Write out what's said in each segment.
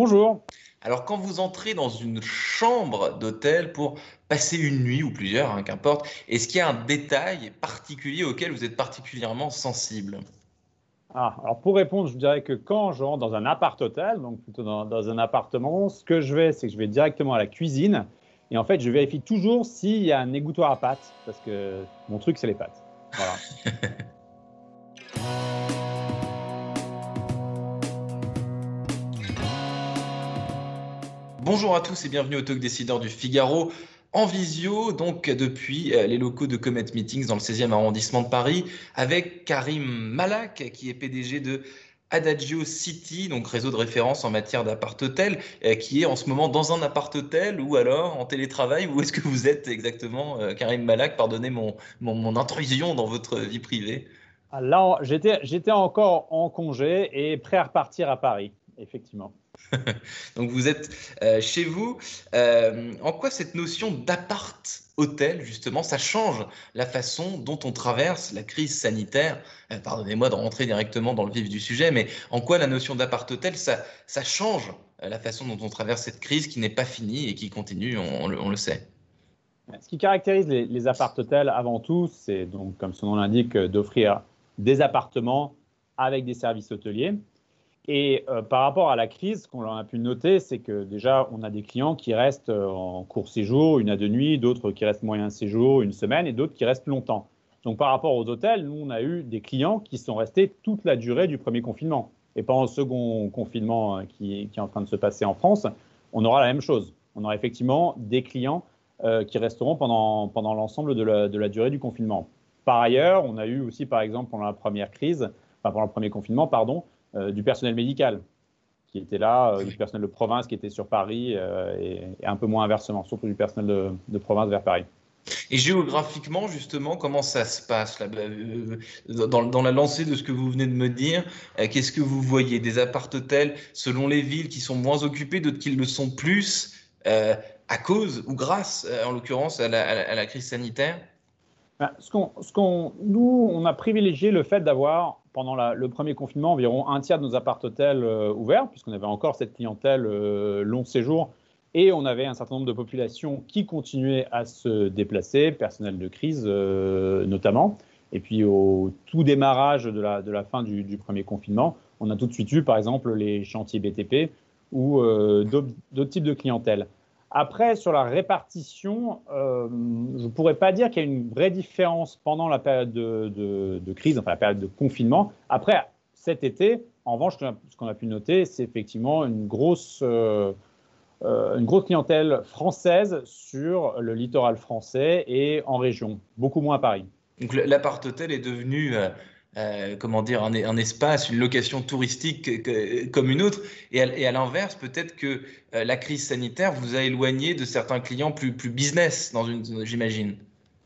Bonjour. Alors, quand vous entrez dans une chambre d'hôtel pour passer une nuit ou plusieurs, hein, qu'importe, est-ce qu'il y a un détail particulier auquel vous êtes particulièrement sensible? Ah, alors pour répondre, je dirais que quand je rentre dans un appart-hôtel, donc plutôt dans, dans un appartement, ce que je vais, c'est que je vais directement à la cuisine et en fait, je vérifie toujours s'il y a un égouttoir à pâtes parce que mon truc, c'est les pâtes. Voilà. Bonjour à tous et bienvenue au Talk Décideur du Figaro en visio, donc depuis euh, les locaux de Comet Meetings dans le 16e arrondissement de Paris, avec Karim Malak, qui est PDG de Adagio City, donc réseau de référence en matière d'appart-hôtel, euh, qui est en ce moment dans un appart-hôtel ou alors en télétravail. Où est-ce que vous êtes exactement, euh, Karim Malak Pardonnez mon, mon, intrusion dans votre vie privée? Là, j'étais encore en congé et prêt à repartir à Paris, effectivement. Donc vous êtes euh, chez vous. Euh, en quoi cette notion d'appart-hôtel, justement, ça change la façon dont on traverse la crise sanitaire? Euh, Pardonnez-moi de rentrer directement dans le vif du sujet, mais en quoi la notion d'appart-hôtel, ça, ça change la façon dont on traverse cette crise qui n'est pas finie et qui continue, on, on, le, on le, sait? Ce qui caractérise les, les appart-hôtels avant tout, c'est donc, comme son nom l'indique, d'offrir des appartements avec des services hôteliers. Et euh, par rapport à la crise, ce qu'on a pu noter, c'est que déjà, on a des clients qui restent euh, en court séjour, une à deux nuits, d'autres qui restent moyen séjour, une semaine, et d'autres qui restent longtemps. Donc par rapport aux hôtels, nous, on a eu des clients qui sont restés toute la durée du premier confinement. Et pendant le second confinement euh, qui, est en train de se passer en France, on aura la même chose. On aura effectivement des clients qui resteront pendant, pendant l'ensemble de la, durée du confinement. Par ailleurs, on a eu aussi, par exemple, pendant la première crise, pendant le premier confinement, pardon, du personnel médical qui était là, euh, du personnel de province qui était sur Paris euh, et, et, un peu moins inversement, surtout du personnel de, de, province vers Paris. Et géographiquement, justement, comment ça se passe là, dans, dans, la lancée de ce que vous venez de me dire Qu'est-ce que vous voyez? Des appart-hôtels selon les villes qui sont moins occupées, d'autres qui le sont plus, euh, à cause ou grâce, en l'occurrence, à, à, à la crise sanitaire? Ce qu'on, ce nous, on a privilégié le fait d'avoir, pendant le premier confinement, environ un tiers de nos appart-hôtels euh, ouverts, puisqu'on avait encore cette clientèle euh, long séjour, et on avait un certain nombre de populations qui continuaient à se déplacer, personnel de crise euh, notamment. Et puis au tout démarrage de la, fin du, du, premier confinement, on a tout de suite eu, par exemple, les chantiers BTP ou euh, d'autres types de clientèle. Après, sur la répartition, euh, je ne pourrais pas dire qu'il y a une vraie différence pendant la période de, crise, enfin la période de confinement. Après, cet été, en revanche, ce qu'on a pu noter, c'est effectivement une grosse, euh, euh, une grosse clientèle française sur le littoral français et en région, beaucoup moins à Paris. Donc l'appart-hôtel est devenu euh, comment dire, un, un, espace, une location touristique que, que, comme une autre. Et à, et à l'inverse, peut-être que euh, la crise sanitaire vous a éloigné de certains clients plus, plus business, dans une, j'imagine.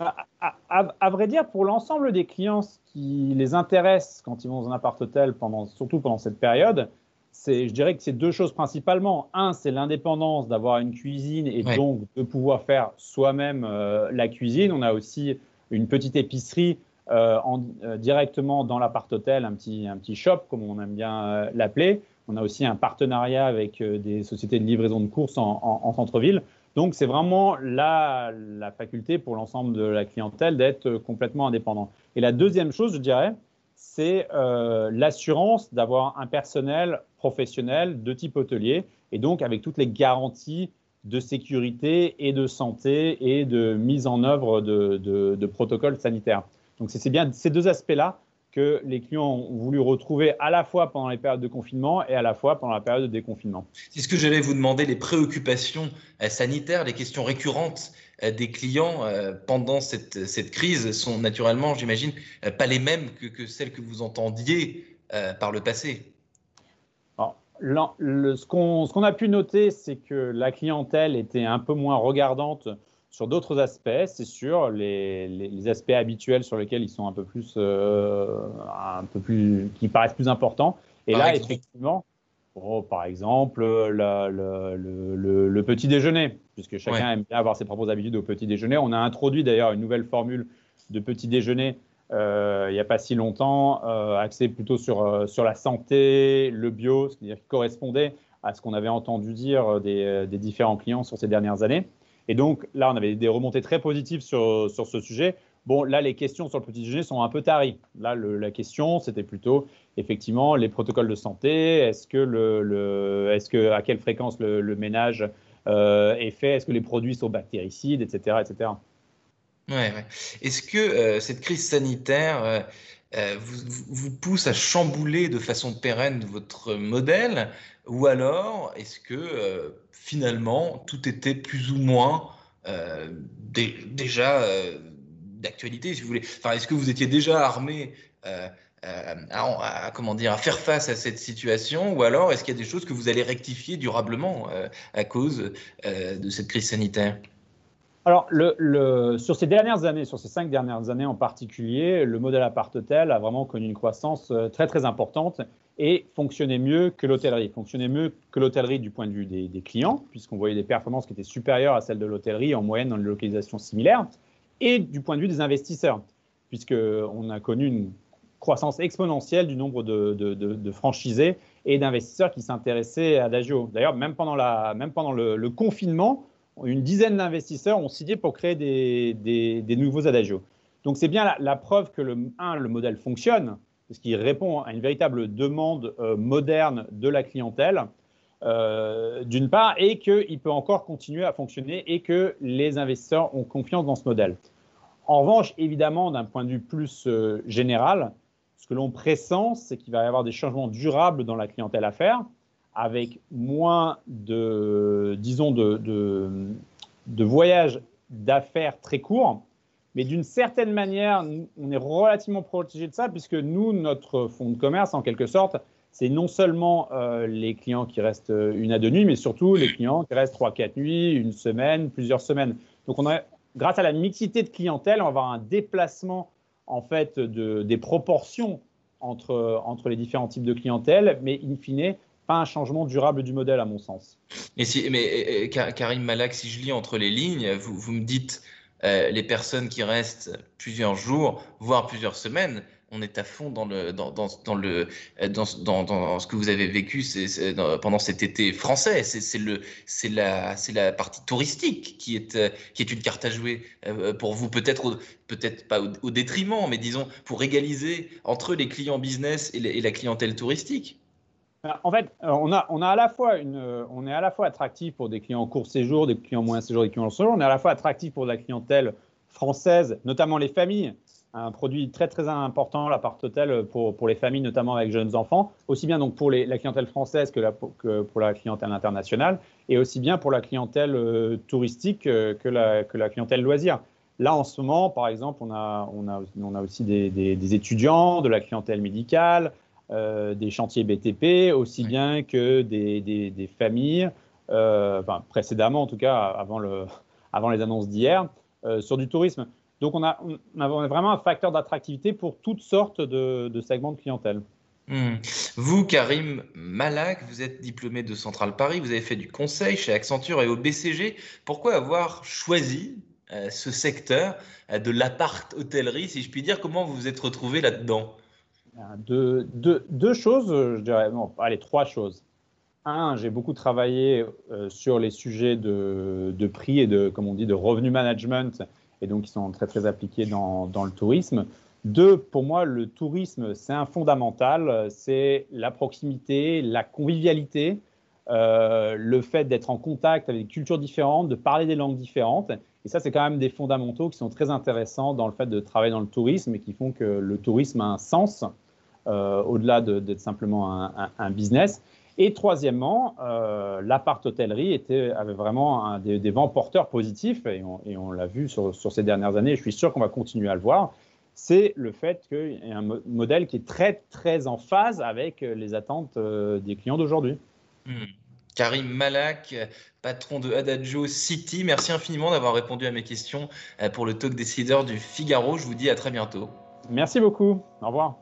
À, à, à, vrai dire, pour l'ensemble des clients, ce qui les intéresse quand ils vont dans un appart-hôtel, pendant, surtout pendant cette période, c'est, je dirais que c'est deux choses principalement. Un, c'est l'indépendance d'avoir une cuisine et ouais. donc de pouvoir faire soi-même euh, la cuisine. On a aussi une petite épicerie euh, euh, directement dans l'appart-hôtel, un petit, un petit shop, comme on aime bien euh, l'appeler. On a aussi un partenariat avec des sociétés de livraison de courses en, en, en centre-ville. Donc, c'est vraiment la, la, faculté pour l'ensemble de la clientèle d'être complètement indépendant. Et la deuxième chose, je dirais, c'est l'assurance d'avoir un personnel professionnel de type hôtelier et donc avec toutes les garanties de sécurité et de santé et de mise en œuvre de protocoles sanitaires. Donc c'est bien ces deux aspects-là que les clients ont voulu retrouver à la fois pendant les périodes de confinement et à la fois pendant la période de déconfinement. C'est ce que j'allais vous demander, les préoccupations euh, sanitaires, les questions récurrentes euh, des clients euh, pendant cette, cette crise sont naturellement, j'imagine, pas les mêmes que, que, celles que vous entendiez par le passé. Alors, ce qu'on a pu noter, c'est que la clientèle était un peu moins regardante sur d'autres aspects, c'est sûr, les, les, aspects habituels sur lesquels ils sont un peu plus, euh, un peu plus, qui paraissent plus importants. Et là, effectivement, oh, par exemple, le, le, le, petit déjeuner, puisque chacun aime bien avoir ses propres habitudes au petit déjeuner. On a introduit d'ailleurs une nouvelle formule de petit déjeuner euh, il n'y a pas si longtemps, euh, axé plutôt sur, euh, sur la santé, le bio, c'est-à-dire qui correspondait à ce qu'on avait entendu dire des, des, différents clients sur ces dernières années. Et donc là, on avait des remontées très positives sur, sur ce sujet. Bon, là, les questions sur le petit déjeuner sont un peu taries. Là, la question, c'était plutôt effectivement les protocoles de santé. Est-ce que, le, le est-ce que à quelle fréquence le, ménage est fait? Est-ce que les produits sont bactéricides, etc., etc. Ouais, Est-ce que euh, cette crise sanitaire euh, euh, vous, vous, pousse à chambouler de façon pérenne votre modèle ou alors est-ce que finalement tout était plus ou moins déjà d'actualité, si vous voulez? Enfin, est-ce que vous étiez déjà armé comment dire, à faire face à cette situation? Ou alors est-ce qu'il y a des choses que vous allez rectifier durablement à cause de cette crise sanitaire? Alors, sur ces dernières années, sur ces cinq dernières années en particulier, le modèle appart-hôtel a vraiment connu une croissance euh, très très importante et fonctionnait mieux que l'hôtellerie. Fonctionnait mieux que l'hôtellerie du point de vue des, clients, puisqu'on voyait des performances qui étaient supérieures à celles de l'hôtellerie en moyenne dans les localisations similaires, et du point de vue des investisseurs, puisqu'on a connu une croissance exponentielle du nombre de, franchisés et d'investisseurs qui s'intéressaient à Adagio. D'ailleurs, même pendant le confinement, une dizaine d'investisseurs ont signé pour créer des, nouveaux adagios. Donc c'est bien la, preuve que le, un, le modèle fonctionne, parce qu'il répond à une véritable demande euh, moderne de la clientèle, euh, d'une part, et qu'il peut encore continuer à fonctionner et que les investisseurs ont confiance dans ce modèle. En revanche, évidemment, d'un point de vue plus euh, général, ce que l'on pressent, c'est qu'il va y avoir des changements durables dans la clientèle à faire avec moins de, disons, de, de, voyages d'affaires très courts. Mais d'une certaine manière, on est relativement protégé de ça, puisque nous, notre fonds de commerce, en quelque sorte, c'est non seulement euh, les clients qui restent une à deux nuits, mais surtout les clients qui restent trois, quatre nuits, une semaine, plusieurs semaines. Donc, on a, grâce à la mixité de clientèle, on va avoir un déplacement en fait de, des proportions entre, entre les différents types de clientèle, mais in fine, pas un changement durable du modèle, à mon sens. Mais, si, mais Karim Malak, si je lis entre les lignes, vous, vous me dites euh, les personnes qui restent plusieurs jours, voire plusieurs semaines, on est à fond dans le dans, le dans, ce que vous avez vécu pendant cet été français. C'est, la la partie touristique qui est qui est une carte à jouer euh, pour vous peut-être peut-être pas au, détriment, mais disons pour égaliser entre les clients business et, et la clientèle touristique. En fait, euh, on, a, euh, on est à la fois attractif pour des clients court séjour, des clients moyen séjour, des clients long séjour. On est à la fois attractif pour la clientèle française, notamment les familles. Un produit très très important, l'appart-hôtel, pour, pour les familles, notamment avec jeunes enfants, aussi bien donc pour la clientèle française que, la, pour la clientèle internationale, et aussi bien pour la clientèle euh, touristique que, la, que la clientèle loisir. Là, en ce moment, par exemple, on a, on a, on a aussi des, des étudiants, de la clientèle médicale, euh, des chantiers BTP, aussi bien que des, familles, euh, précédemment en tout cas, avant, le, avant les annonces d'hier, euh, sur du tourisme. Donc on a, on a, vraiment un facteur d'attractivité pour toutes sortes de, segments de clientèle. Hmm. Vous, Karim Malak, vous êtes diplômé de Centrale Paris, vous avez fait du conseil chez Accenture et au BCG. Pourquoi avoir choisi ce secteur de l'appart-hôtellerie, si je puis dire? Comment vous vous êtes retrouvé là-dedans? Deux, choses, je dirais, non, allez, trois choses. Un, j'ai beaucoup travaillé euh, sur les sujets de, prix et de, comme on dit, de revenu management, et donc qui sont très très appliqués dans, dans le tourisme. Deux, pour moi, le tourisme, c'est un fondamental, c'est la proximité, la convivialité, euh, le fait d'être en contact avec des cultures différentes, de parler des langues différentes. Et ça, c'est quand même des fondamentaux qui sont très intéressants dans le fait de travailler dans le tourisme et qui font que le tourisme a un sens euh, au-delà d'être simplement un, business. Et troisièmement, euh, l'appart-hôtellerie avait vraiment des, vents porteurs positifs, et on, l'a vu sur, ces dernières années, je suis sûr qu'on va continuer à le voir, c'est le fait qu'il y a un modèle qui est très, très en phase avec les attentes euh, des clients d'aujourd'hui. Hmm. Karim Malak, patron de Adagio City, merci infiniment d'avoir répondu à mes questions euh, pour le talk décideur du Figaro. Je vous dis à très bientôt. Merci beaucoup. Au revoir.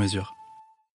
mesure.